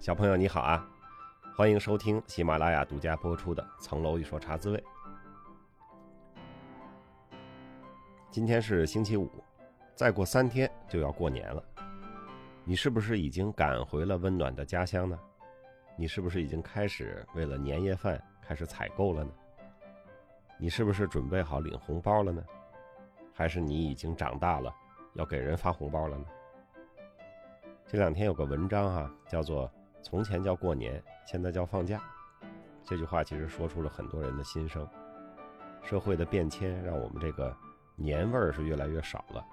小朋友你好啊，欢迎收听喜马拉雅独家播出的《层楼一说茶滋味》。今天是星期五，再过三天就要过年了，你是不是已经赶回了温暖的家乡呢？你是不是已经开始为了年夜饭开始采购了呢？你是不是准备好领红包了呢？还是你已经长大了，要给人发红包了呢？这两天有个文章哈，叫做。从前叫过年，现在叫放假。这句话其实说出了很多人的心声。社会的变迁让我们这个年味儿是越来越少了。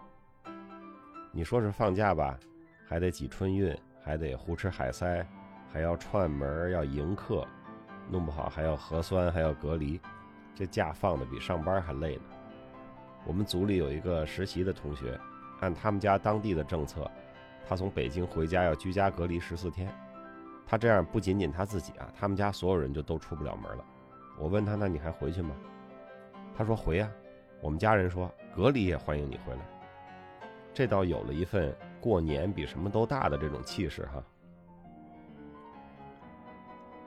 你说是放假吧，还得挤春运，还得胡吃海塞，还要串门要迎客，弄不好还要核酸，还要隔离，这假放的比上班还累呢。我们组里有一个实习的同学，按他们家当地的政策，他从北京回家要居家隔离十四天。他这样不仅仅他自己啊，他们家所有人就都出不了门了。我问他，那你还回去吗？他说回呀。我们家人说隔离也欢迎你回来。这倒有了一份过年比什么都大的这种气势哈。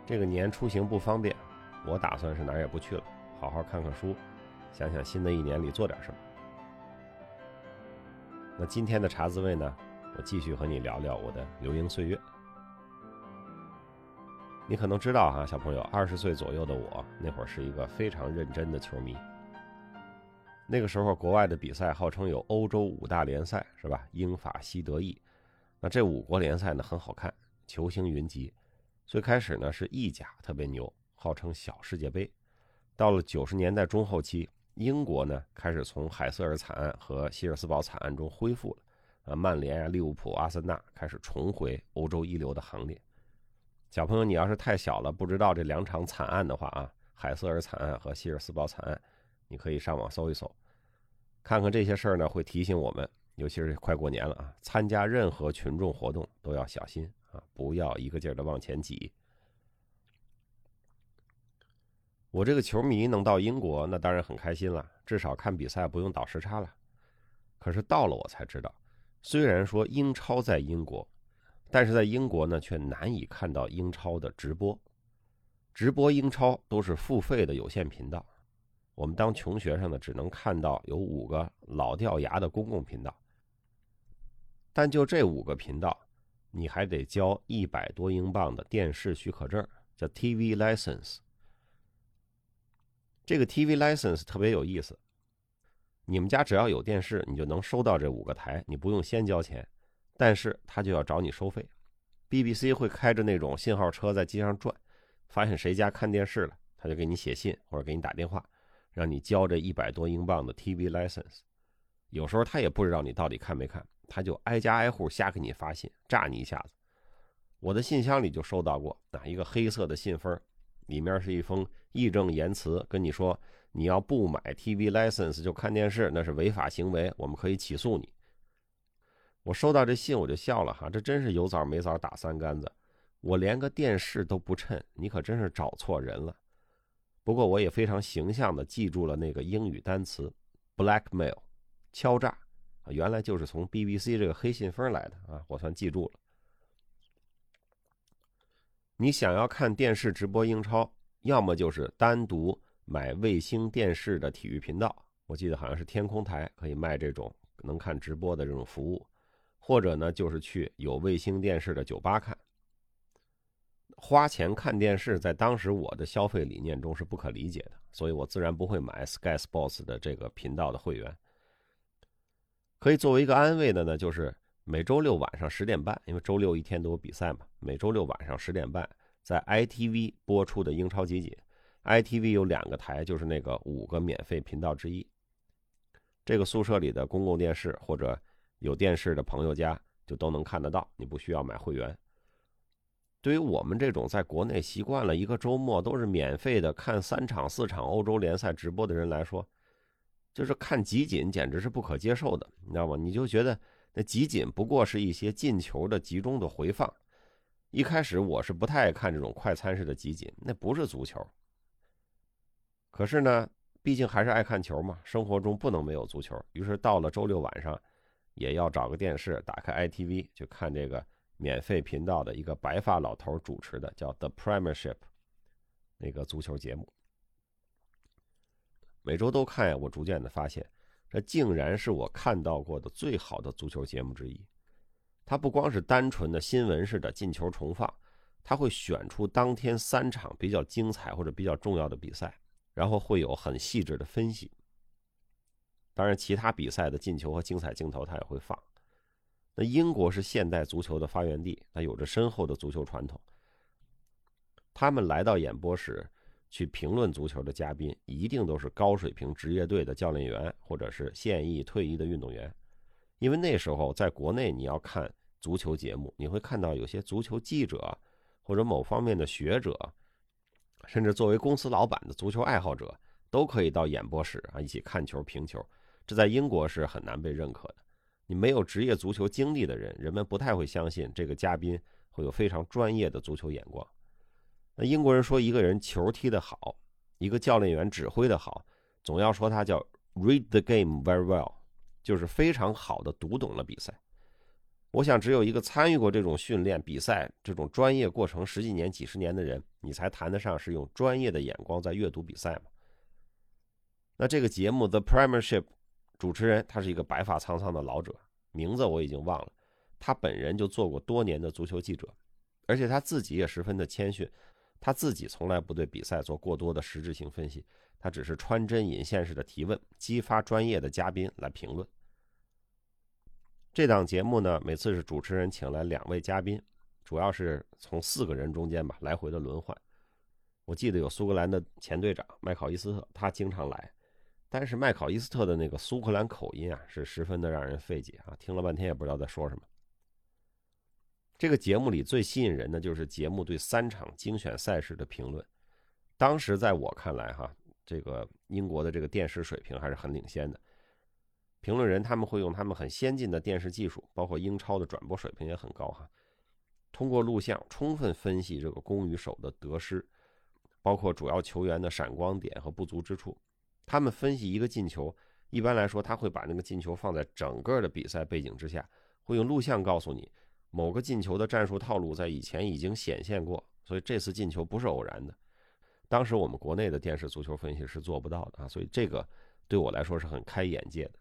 这个年出行不方便，我打算是哪儿也不去了，好好看看书，想想新的一年里做点什么。那今天的茶滋味呢？我继续和你聊聊我的流萤岁月。你可能知道哈，小朋友，二十岁左右的我那会儿是一个非常认真的球迷。那个时候，国外的比赛号称有欧洲五大联赛，是吧？英法西德意。那这五国联赛呢很好看，球星云集。最开始呢是意甲特别牛，号称小世界杯。到了九十年代中后期，英国呢开始从海瑟尔惨案和希尔斯堡惨案中恢复了。啊，曼联啊、利物浦、阿森纳开始重回欧洲一流的行列。小朋友，你要是太小了，不知道这两场惨案的话啊，海瑟尔惨案和希尔斯堡惨案，你可以上网搜一搜，看看这些事儿呢，会提醒我们，尤其是快过年了啊，参加任何群众活动都要小心啊，不要一个劲儿的往前挤。我这个球迷能到英国，那当然很开心了，至少看比赛不用倒时差了。可是到了我才知道，虽然说英超在英国。但是在英国呢，却难以看到英超的直播，直播英超都是付费的有线频道。我们当穷学生呢，只能看到有五个老掉牙的公共频道。但就这五个频道，你还得交一百多英镑的电视许可证，叫 TV license。这个 TV license 特别有意思，你们家只要有电视，你就能收到这五个台，你不用先交钱。但是他就要找你收费，BBC 会开着那种信号车在街上转，发现谁家看电视了，他就给你写信或者给你打电话，让你交这一百多英镑的 TV license。有时候他也不知道你到底看没看，他就挨家挨户瞎给你发信，炸你一下子。我的信箱里就收到过啊，一个黑色的信封，里面是一封义正言辞跟你说，你要不买 TV license 就看电视，那是违法行为，我们可以起诉你。我收到这信我就笑了哈，这真是有枣没枣打三竿子，我连个电视都不趁，你可真是找错人了。不过我也非常形象的记住了那个英语单词 “blackmail”，敲诈啊，原来就是从 BBC 这个黑信封来的啊，我算记住了。你想要看电视直播英超，要么就是单独买卫星电视的体育频道，我记得好像是天空台可以卖这种能看直播的这种服务。或者呢，就是去有卫星电视的酒吧看。花钱看电视，在当时我的消费理念中是不可理解的，所以我自然不会买 Sky Sports 的这个频道的会员。可以作为一个安慰的呢，就是每周六晚上十点半，因为周六一天都有比赛嘛，每周六晚上十点半在 ITV 播出的英超集锦，ITV 有两个台，就是那个五个免费频道之一。这个宿舍里的公共电视或者。有电视的朋友家就都能看得到，你不需要买会员。对于我们这种在国内习惯了一个周末都是免费的看三场四场欧洲联赛直播的人来说，就是看集锦简直是不可接受的，你知道吗？你就觉得那集锦不过是一些进球的集中的回放。一开始我是不太爱看这种快餐式的集锦，那不是足球。可是呢，毕竟还是爱看球嘛，生活中不能没有足球。于是到了周六晚上。也要找个电视，打开 ITV 去看这个免费频道的一个白发老头主持的，叫《The Premiership》那个足球节目。每周都看呀，我逐渐的发现，这竟然是我看到过的最好的足球节目之一。它不光是单纯的新闻式的进球重放，它会选出当天三场比较精彩或者比较重要的比赛，然后会有很细致的分析。当然，其他比赛的进球和精彩镜头他也会放。那英国是现代足球的发源地，它有着深厚的足球传统。他们来到演播室去评论足球的嘉宾，一定都是高水平职业队的教练员或者是现役退役的运动员。因为那时候在国内，你要看足球节目，你会看到有些足球记者或者某方面的学者，甚至作为公司老板的足球爱好者，都可以到演播室啊一起看球评球。这在英国是很难被认可的。你没有职业足球经历的人，人们不太会相信这个嘉宾会有非常专业的足球眼光。那英国人说一个人球踢得好，一个教练员指挥得好，总要说他叫 read the game very well，就是非常好的读懂了比赛。我想只有一个参与过这种训练比赛这种专业过程十几年、几十年的人，你才谈得上是用专业的眼光在阅读比赛嘛。那这个节目 The Premiership。主持人他是一个白发苍苍的老者，名字我已经忘了。他本人就做过多年的足球记者，而且他自己也十分的谦逊。他自己从来不对比赛做过多的实质性分析，他只是穿针引线式的提问，激发专业的嘉宾来评论。这档节目呢，每次是主持人请来两位嘉宾，主要是从四个人中间吧来回的轮换。我记得有苏格兰的前队长麦考伊斯特，他经常来。但是麦考伊斯特的那个苏格兰口音啊，是十分的让人费解啊，听了半天也不知道在说什么。这个节目里最吸引人的就是节目对三场精选赛事的评论。当时在我看来，哈，这个英国的这个电视水平还是很领先的。评论人他们会用他们很先进的电视技术，包括英超的转播水平也很高哈，通过录像充分分析这个攻与守的得失，包括主要球员的闪光点和不足之处。他们分析一个进球，一般来说，他会把那个进球放在整个的比赛背景之下，会用录像告诉你某个进球的战术套路在以前已经显现过，所以这次进球不是偶然的。当时我们国内的电视足球分析是做不到的啊，所以这个对我来说是很开眼界的。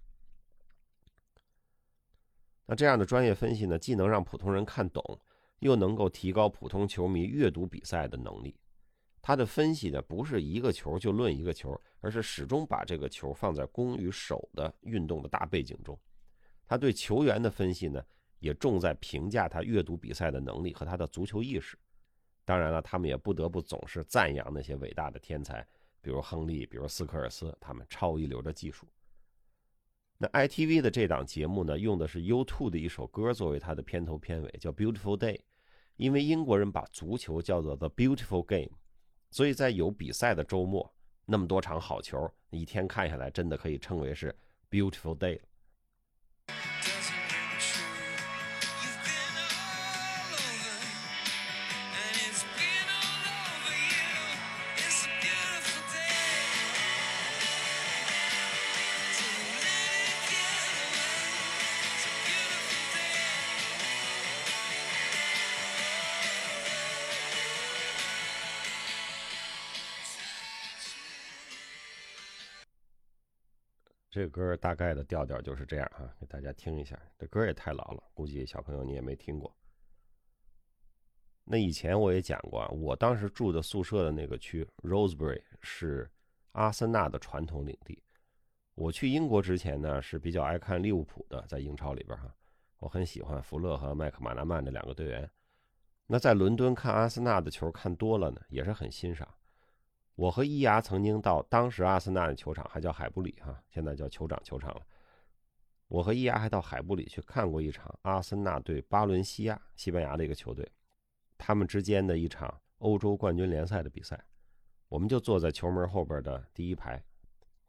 那这样的专业分析呢，既能让普通人看懂，又能够提高普通球迷阅读比赛的能力。他的分析呢，不是一个球就论一个球，而是始终把这个球放在攻与守的运动的大背景中。他对球员的分析呢，也重在评价他阅读比赛的能力和他的足球意识。当然了，他们也不得不总是赞扬那些伟大的天才，比如亨利，比如斯科尔斯，他们超一流的技术。那 ITV 的这档节目呢，用的是 U2 的一首歌作为它的片头片尾，叫《Beautiful Day》，因为英国人把足球叫做 The Beautiful Game。所以在有比赛的周末，那么多场好球，一天看下来，真的可以称为是 beautiful day。这歌大概的调调就是这样哈，给大家听一下。这歌也太老了，估计小朋友你也没听过。那以前我也讲过，我当时住的宿舍的那个区 Rosebery 是阿森纳的传统领地。我去英国之前呢，是比较爱看利物浦的，在英超里边哈，我很喜欢福勒和麦克马纳曼这两个队员。那在伦敦看阿森纳的球看多了呢，也是很欣赏。我和伊牙曾经到当时阿森纳的球场，还叫海布里哈，现在叫酋长球场了。我和伊牙还到海布里去看过一场阿森纳对巴伦西亚，西班牙的一个球队，他们之间的一场欧洲冠军联赛的比赛。我们就坐在球门后边的第一排，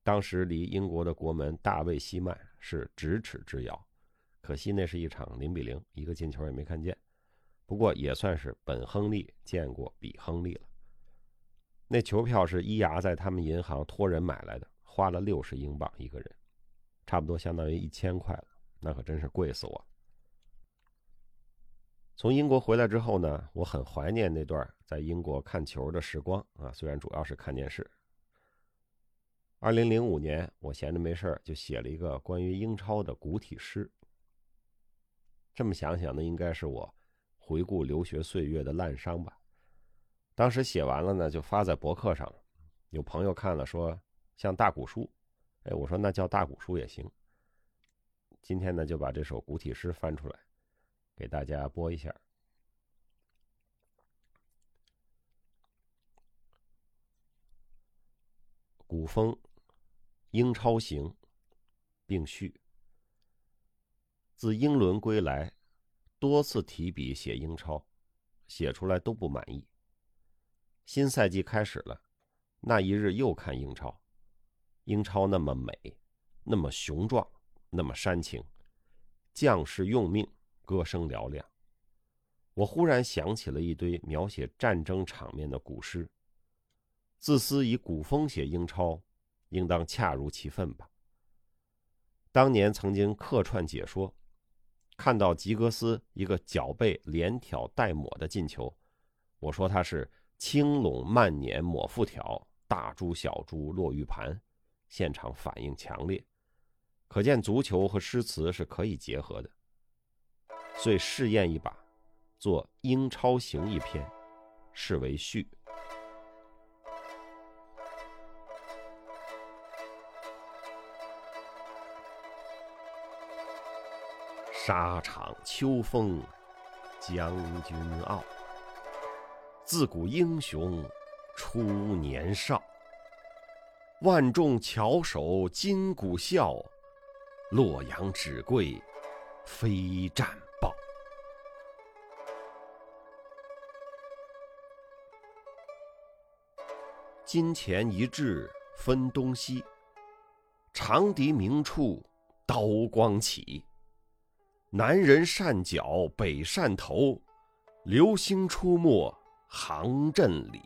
当时离英国的国门大卫西曼是咫尺之遥。可惜那是一场零比零，一个进球也没看见。不过也算是本亨利见过比亨利了。那球票是伊牙在他们银行托人买来的，花了六十英镑一个人，差不多相当于一千块了，那可真是贵死我。从英国回来之后呢，我很怀念那段在英国看球的时光啊，虽然主要是看电视。二零零五年，我闲着没事就写了一个关于英超的古体诗。这么想想呢，应该是我回顾留学岁月的烂伤吧。当时写完了呢，就发在博客上，有朋友看了说像大古书，哎，我说那叫大古书也行。今天呢，就把这首古体诗翻出来，给大家播一下。古风，英超行，并序。自英伦归来，多次提笔写英超，写出来都不满意。新赛季开始了，那一日又看英超，英超那么美，那么雄壮，那么煽情，将士用命，歌声嘹亮。我忽然想起了一堆描写战争场面的古诗。自私以古风写英超，应当恰如其分吧。当年曾经客串解说，看到吉格斯一个脚背连挑带抹的进球，我说他是。青龙慢捻抹复挑，大珠小珠落玉盘，现场反应强烈，可见足球和诗词是可以结合的。遂试验一把，做《英超行》一篇，视为序。沙场秋风，将军傲。自古英雄出年少，万众翘首今鼓笑，洛阳纸贵非战报。金钱一掷分东西，长笛鸣处刀光起。南人善脚北善头，流星出没。行阵里，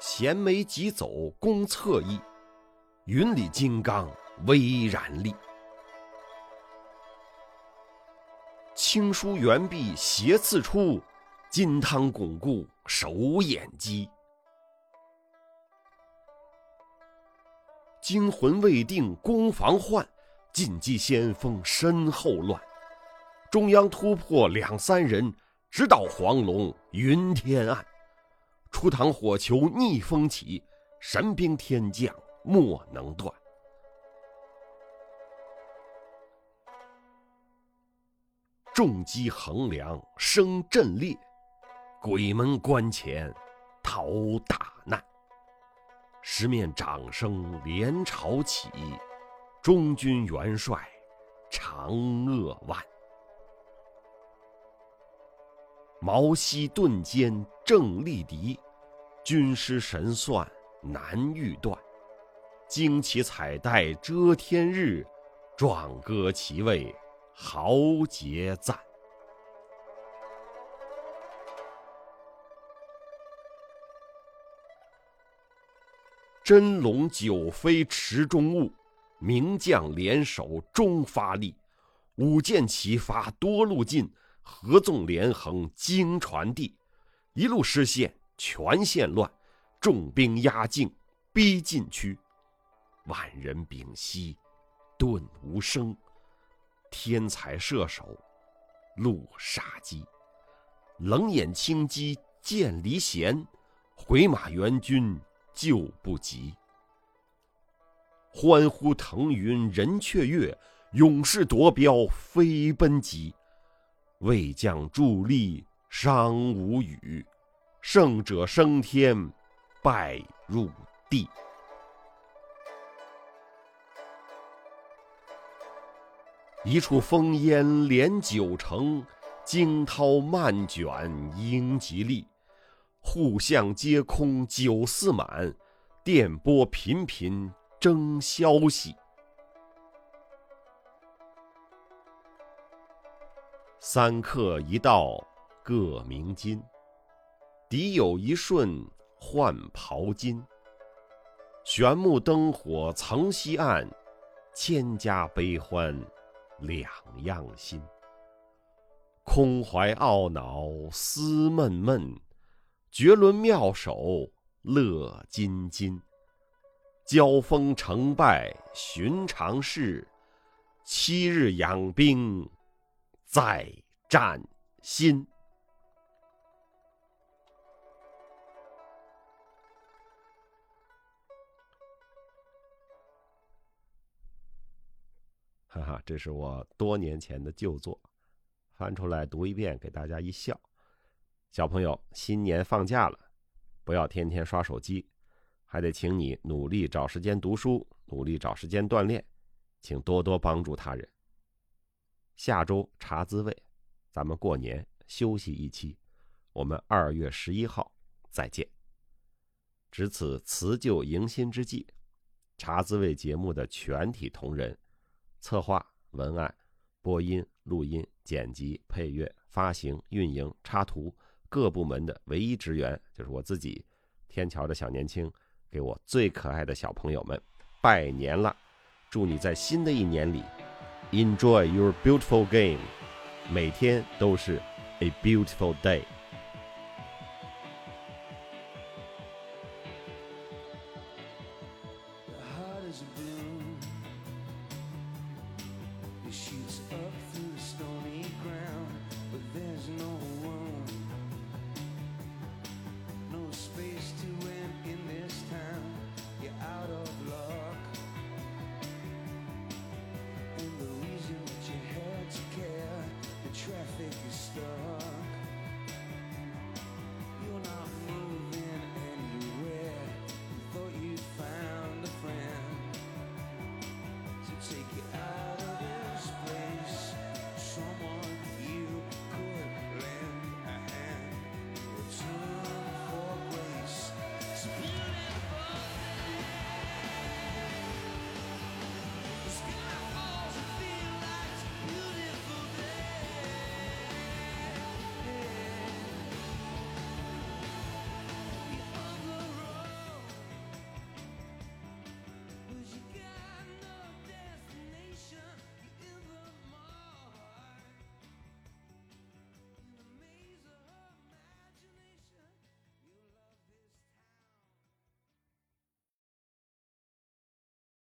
衔枚疾走攻侧翼，云里金刚巍然立。青书圆壁斜刺出，金汤巩固手眼肌。惊魂未定攻防换，进击先锋身后乱。中央突破两三人，直捣黄龙云天暗。出膛火球逆风起，神兵天降莫能断。重击横梁生震裂，鬼门关前逃大难。十面掌声连朝起，中军元帅长扼腕。毛西顿坚正力敌，军师神算难预断。旌旗彩带遮天日，壮歌齐为豪杰赞。真龙九飞池中物，名将联手终发力。舞剑齐发多路进，合纵连横经传递。一路失陷全线乱，重兵压境逼禁区。万人屏息顿无声，天才射手露杀机。冷眼轻击剑离弦，回马援军。救不及，欢呼腾云人雀跃，勇士夺标飞奔急。魏将助力伤无语，胜者升天，败入地。一处烽烟连九城，惊涛漫卷英吉利。户巷皆空酒肆满，电波频频争消息。三客一道各鸣金，敌友一瞬换袍金。悬木灯火曾西岸，千家悲欢两样心。空怀懊恼思闷闷，绝伦妙手乐津津。交锋成败寻常事，七日养兵在战心。哈哈，这是我多年前的旧作，翻出来读一遍，给大家一笑。小朋友，新年放假了，不要天天刷手机，还得请你努力找时间读书，努力找时间锻炼，请多多帮助他人。下周茶滋味，咱们过年休息一期，我们二月十一号再见。值此辞旧迎新之际，茶滋味节目的全体同仁。策划、文案、播音、录音、剪辑、配乐、发行、运营、插图，各部门的唯一职员就是我自己，天桥的小年轻，给我最可爱的小朋友们拜年了！祝你在新的一年里，enjoy your beautiful game，每天都是 a beautiful day。